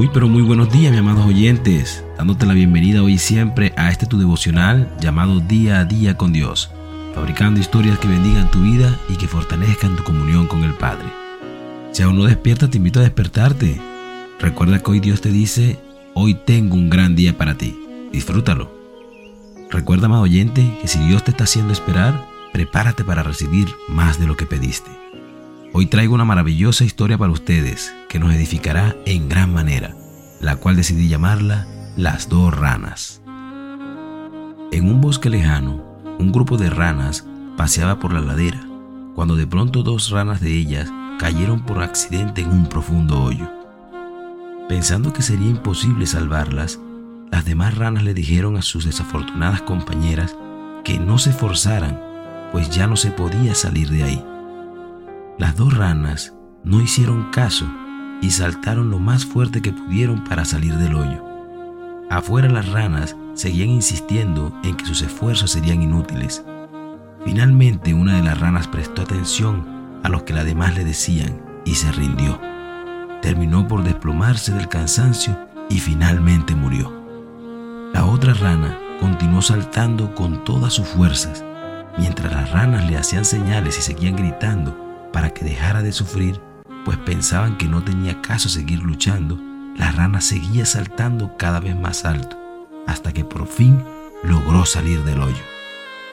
Muy pero muy buenos días, mis amados oyentes, dándote la bienvenida hoy y siempre a este tu devocional llamado Día a Día con Dios, fabricando historias que bendigan tu vida y que fortalezcan tu comunión con el Padre. Si aún no despiertas, te invito a despertarte. Recuerda que hoy Dios te dice, hoy tengo un gran día para ti, disfrútalo. Recuerda, amado oyente, que si Dios te está haciendo esperar, prepárate para recibir más de lo que pediste. Hoy traigo una maravillosa historia para ustedes que nos edificará en gran manera, la cual decidí llamarla Las dos ranas. En un bosque lejano, un grupo de ranas paseaba por la ladera, cuando de pronto dos ranas de ellas cayeron por accidente en un profundo hoyo. Pensando que sería imposible salvarlas, las demás ranas le dijeron a sus desafortunadas compañeras que no se forzaran, pues ya no se podía salir de ahí. Las dos ranas no hicieron caso y saltaron lo más fuerte que pudieron para salir del hoyo. Afuera las ranas seguían insistiendo en que sus esfuerzos serían inútiles. Finalmente una de las ranas prestó atención a lo que las demás le decían y se rindió. Terminó por desplomarse del cansancio y finalmente murió. La otra rana continuó saltando con todas sus fuerzas, mientras las ranas le hacían señales y seguían gritando para que dejara de sufrir, pues pensaban que no tenía caso seguir luchando, la rana seguía saltando cada vez más alto, hasta que por fin logró salir del hoyo.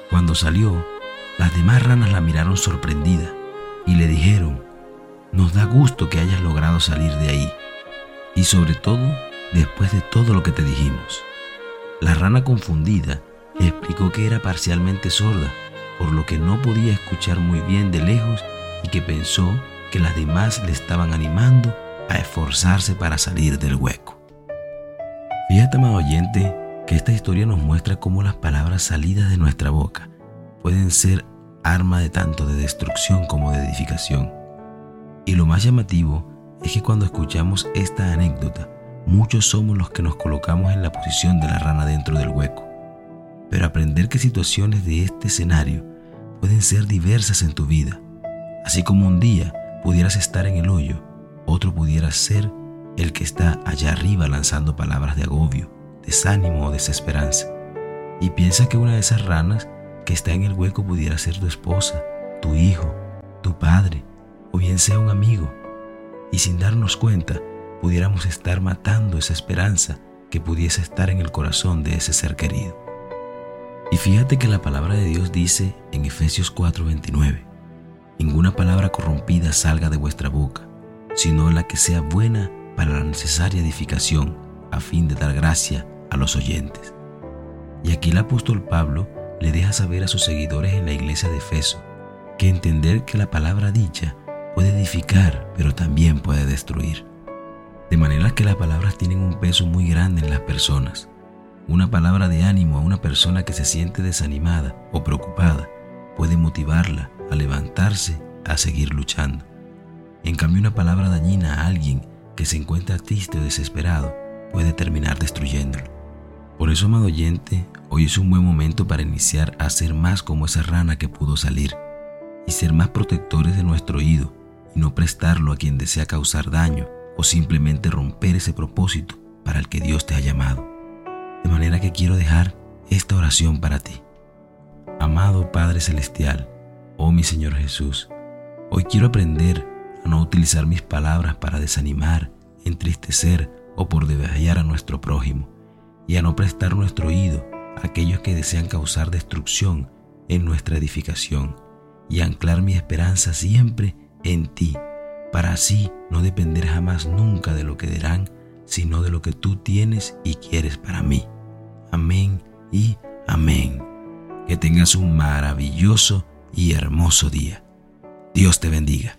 Cuando salió, las demás ranas la miraron sorprendida y le dijeron, nos da gusto que hayas logrado salir de ahí, y sobre todo después de todo lo que te dijimos. La rana confundida explicó que era parcialmente sorda, por lo que no podía escuchar muy bien de lejos y que pensó que las demás le estaban animando a esforzarse para salir del hueco. Fíjate, amado oyente, que esta historia nos muestra cómo las palabras salidas de nuestra boca pueden ser arma de tanto de destrucción como de edificación. Y lo más llamativo es que cuando escuchamos esta anécdota, muchos somos los que nos colocamos en la posición de la rana dentro del hueco. Pero aprender que situaciones de este escenario pueden ser diversas en tu vida Así como un día pudieras estar en el hoyo, otro pudiera ser el que está allá arriba lanzando palabras de agobio, desánimo o desesperanza. Y piensa que una de esas ranas que está en el hueco pudiera ser tu esposa, tu hijo, tu padre, o bien sea un amigo. Y sin darnos cuenta, pudiéramos estar matando esa esperanza que pudiese estar en el corazón de ese ser querido. Y fíjate que la palabra de Dios dice en Efesios 4:29, ninguna palabra corrompida salga de vuestra boca, sino la que sea buena para la necesaria edificación, a fin de dar gracia a los oyentes. Y aquí el apóstol Pablo le deja saber a sus seguidores en la iglesia de Efeso que entender que la palabra dicha puede edificar, pero también puede destruir. De manera que las palabras tienen un peso muy grande en las personas. Una palabra de ánimo a una persona que se siente desanimada o preocupada puede motivarla a levantarse, a seguir luchando. En cambio, una palabra dañina a alguien que se encuentra triste o desesperado puede terminar destruyéndolo. Por eso, amado oyente, hoy es un buen momento para iniciar a ser más como esa rana que pudo salir y ser más protectores de nuestro oído y no prestarlo a quien desea causar daño o simplemente romper ese propósito para el que Dios te ha llamado. De manera que quiero dejar esta oración para ti. Amado Padre Celestial, oh mi Señor Jesús, hoy quiero aprender a no utilizar mis palabras para desanimar, entristecer o por debajear a nuestro prójimo, y a no prestar nuestro oído a aquellos que desean causar destrucción en nuestra edificación, y anclar mi esperanza siempre en ti, para así no depender jamás nunca de lo que dirán, sino de lo que tú tienes y quieres para mí. Amén y amén. Que tengas un maravilloso y hermoso día. Dios te bendiga.